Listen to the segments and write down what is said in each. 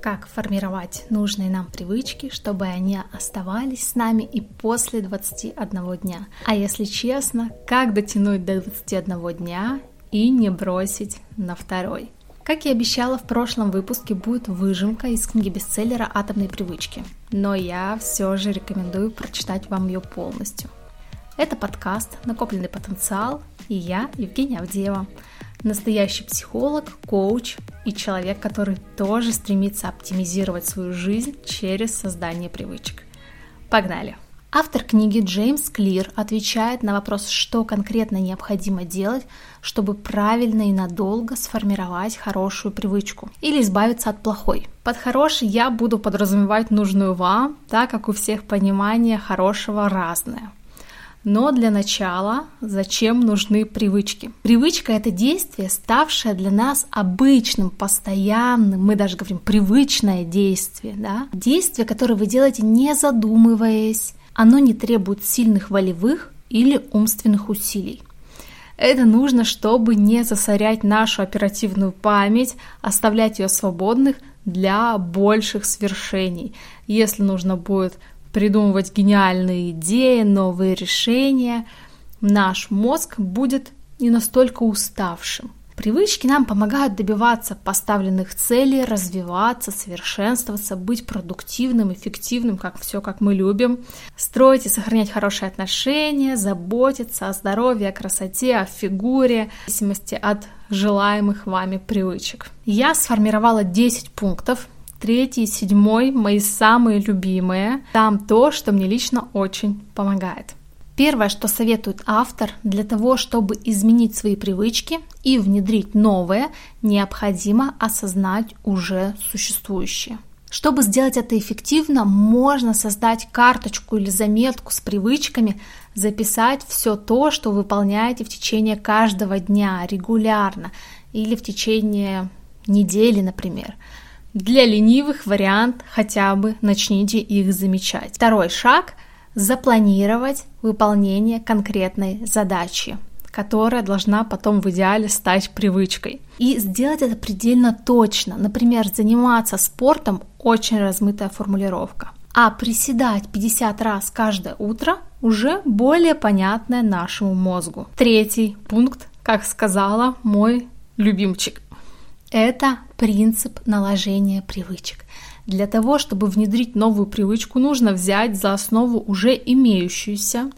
как формировать нужные нам привычки, чтобы они оставались с нами и после 21 дня. А если честно, как дотянуть до 21 дня и не бросить на второй. Как и обещала, в прошлом выпуске будет выжимка из книги бестселлера «Атомные привычки», но я все же рекомендую прочитать вам ее полностью. Это подкаст «Накопленный потенциал» и я, Евгения Авдеева, настоящий психолог, коуч и человек, который тоже стремится оптимизировать свою жизнь через создание привычек. Погнали! Автор книги Джеймс Клир отвечает на вопрос, что конкретно необходимо делать, чтобы правильно и надолго сформировать хорошую привычку или избавиться от плохой. Под хорошей я буду подразумевать нужную вам, так как у всех понимание хорошего разное. Но для начала зачем нужны привычки? Привычка — это действие, ставшее для нас обычным, постоянным, мы даже говорим привычное действие, да? Действие, которое вы делаете не задумываясь, оно не требует сильных волевых или умственных усилий. Это нужно, чтобы не засорять нашу оперативную память, оставлять ее свободных для больших свершений. Если нужно будет придумывать гениальные идеи, новые решения, наш мозг будет не настолько уставшим. Привычки нам помогают добиваться поставленных целей, развиваться, совершенствоваться, быть продуктивным, эффективным, как все, как мы любим, строить и сохранять хорошие отношения, заботиться о здоровье, о красоте, о фигуре, в зависимости от желаемых вами привычек. Я сформировала 10 пунктов, Третий седьмой мои самые любимые. Там то, что мне лично очень помогает. Первое, что советует автор, для того, чтобы изменить свои привычки и внедрить новое, необходимо осознать уже существующее. Чтобы сделать это эффективно, можно создать карточку или заметку с привычками, записать все то, что выполняете в течение каждого дня регулярно или в течение недели, например. Для ленивых вариант хотя бы начните их замечать. Второй шаг – запланировать выполнение конкретной задачи которая должна потом в идеале стать привычкой. И сделать это предельно точно. Например, заниматься спортом – очень размытая формулировка. А приседать 50 раз каждое утро уже более понятное нашему мозгу. Третий пункт, как сказала мой любимчик. Это принцип наложения привычек. Для того, чтобы внедрить новую привычку, нужно взять за основу уже имеющуюся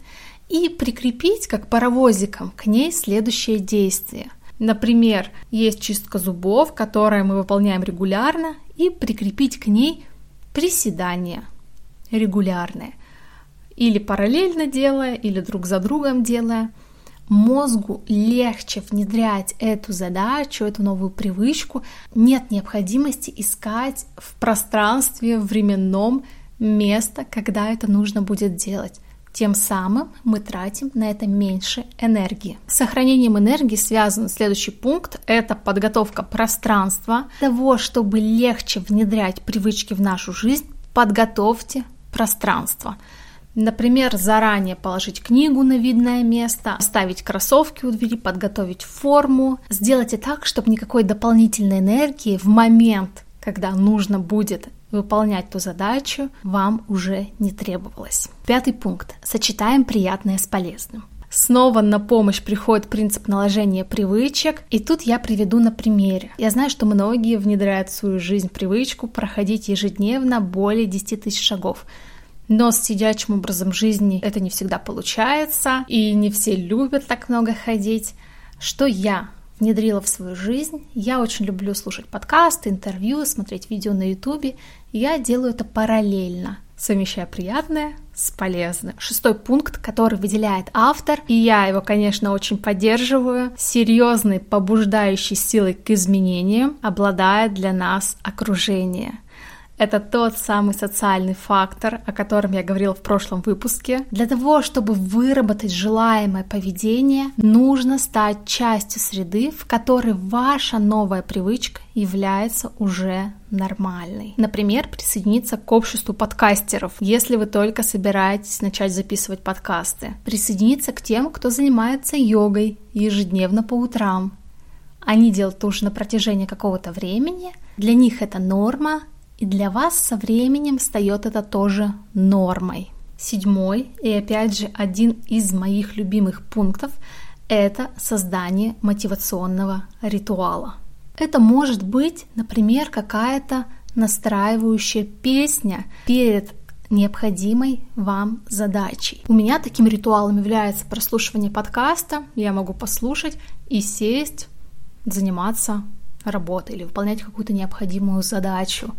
и прикрепить, как паровозиком, к ней следующее действие. Например, есть чистка зубов, которую мы выполняем регулярно, и прикрепить к ней приседания регулярные. Или параллельно делая, или друг за другом делая – мозгу легче внедрять эту задачу, эту новую привычку, нет необходимости искать в пространстве временном место, когда это нужно будет делать. Тем самым мы тратим на это меньше энергии. С сохранением энергии связан следующий пункт – это подготовка пространства. Для того, чтобы легче внедрять привычки в нашу жизнь, подготовьте пространство. Например, заранее положить книгу на видное место, оставить кроссовки у двери, подготовить форму, сделайте так, чтобы никакой дополнительной энергии в момент, когда нужно будет выполнять ту задачу, вам уже не требовалось. Пятый пункт. Сочетаем приятное с полезным. Снова на помощь приходит принцип наложения привычек, и тут я приведу на примере. Я знаю, что многие внедряют в свою жизнь привычку проходить ежедневно более 10 тысяч шагов. Но с сидячим образом жизни это не всегда получается, и не все любят так много ходить. Что я внедрила в свою жизнь? Я очень люблю слушать подкасты, интервью, смотреть видео на ютубе. Я делаю это параллельно, совмещая приятное с полезным. Шестой пункт, который выделяет автор, и я его, конечно, очень поддерживаю, серьезной побуждающей силой к изменениям обладает для нас окружение. Это тот самый социальный фактор, о котором я говорила в прошлом выпуске. Для того, чтобы выработать желаемое поведение, нужно стать частью среды, в которой ваша новая привычка является уже нормальной. Например, присоединиться к обществу подкастеров, если вы только собираетесь начать записывать подкасты. Присоединиться к тем, кто занимается йогой ежедневно по утрам. Они делают уже на протяжении какого-то времени, для них это норма, И для вас со временем встает это тоже нормой. Седьмой и опять же один из моих любимых пунктов – это создание мотивационного ритуала. Это может быть, например, какая-то настраивающая песня перед необходимой вам задачей. У меня таким ритуалом является прослушивание подкаста. Я могу послушать и сесть, заниматься работой или выполнять какую-то необходимую задачу.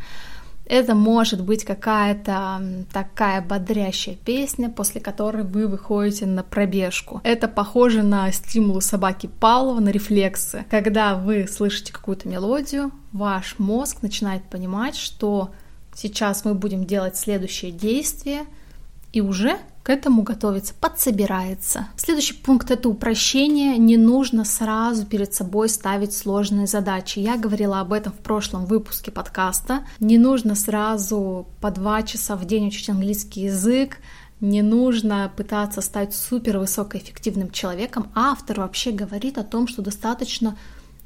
Это может быть какая-то такая бодрящая песня, после которой вы выходите на пробежку. Это похоже на стимул собаки Павлова, на рефлексы. Когда вы слышите какую-то мелодию, ваш мозг начинает понимать, что сейчас мы будем делать следующее действие, и уже к этому готовится, подсобирается. Следующий пункт это упрощение. Не нужно сразу перед собой ставить сложные задачи. Я говорила об этом в прошлом выпуске подкаста. Не нужно сразу по два часа в день учить английский язык. Не нужно пытаться стать супер высокоэффективным человеком. Автор вообще говорит о том, что достаточно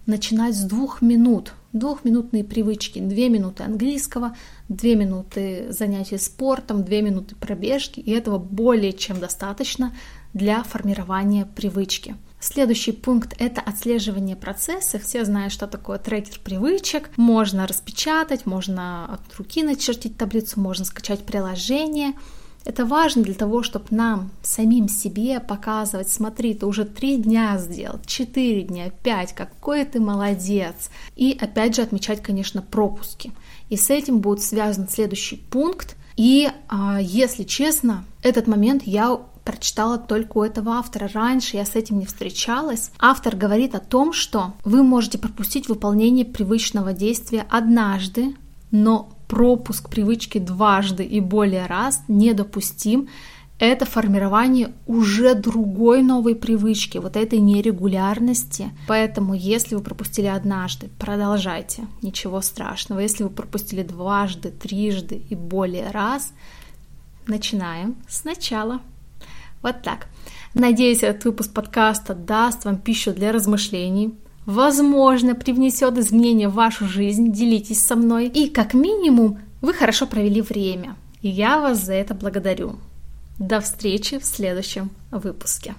начинать с двух минут. Двухминутные привычки. Две минуты английского, две минуты занятий спортом, две минуты пробежки. И этого более чем достаточно для формирования привычки. Следующий пункт — это отслеживание процесса. Все знают, что такое трекер привычек. Можно распечатать, можно от руки начертить таблицу, можно скачать приложение — это важно для того, чтобы нам самим себе показывать, смотри, ты уже три дня сделал, четыре дня, пять, какой ты молодец. И опять же отмечать, конечно, пропуски. И с этим будет связан следующий пункт. И а, если честно, этот момент я прочитала только у этого автора. Раньше я с этим не встречалась. Автор говорит о том, что вы можете пропустить выполнение привычного действия однажды, но пропуск привычки дважды и более раз недопустим. Это формирование уже другой новой привычки, вот этой нерегулярности. Поэтому, если вы пропустили однажды, продолжайте, ничего страшного. Если вы пропустили дважды, трижды и более раз, начинаем сначала. Вот так. Надеюсь, этот выпуск подкаста даст вам пищу для размышлений, возможно, привнесет изменения в вашу жизнь, делитесь со мной. И как минимум вы хорошо провели время. И я вас за это благодарю. До встречи в следующем выпуске.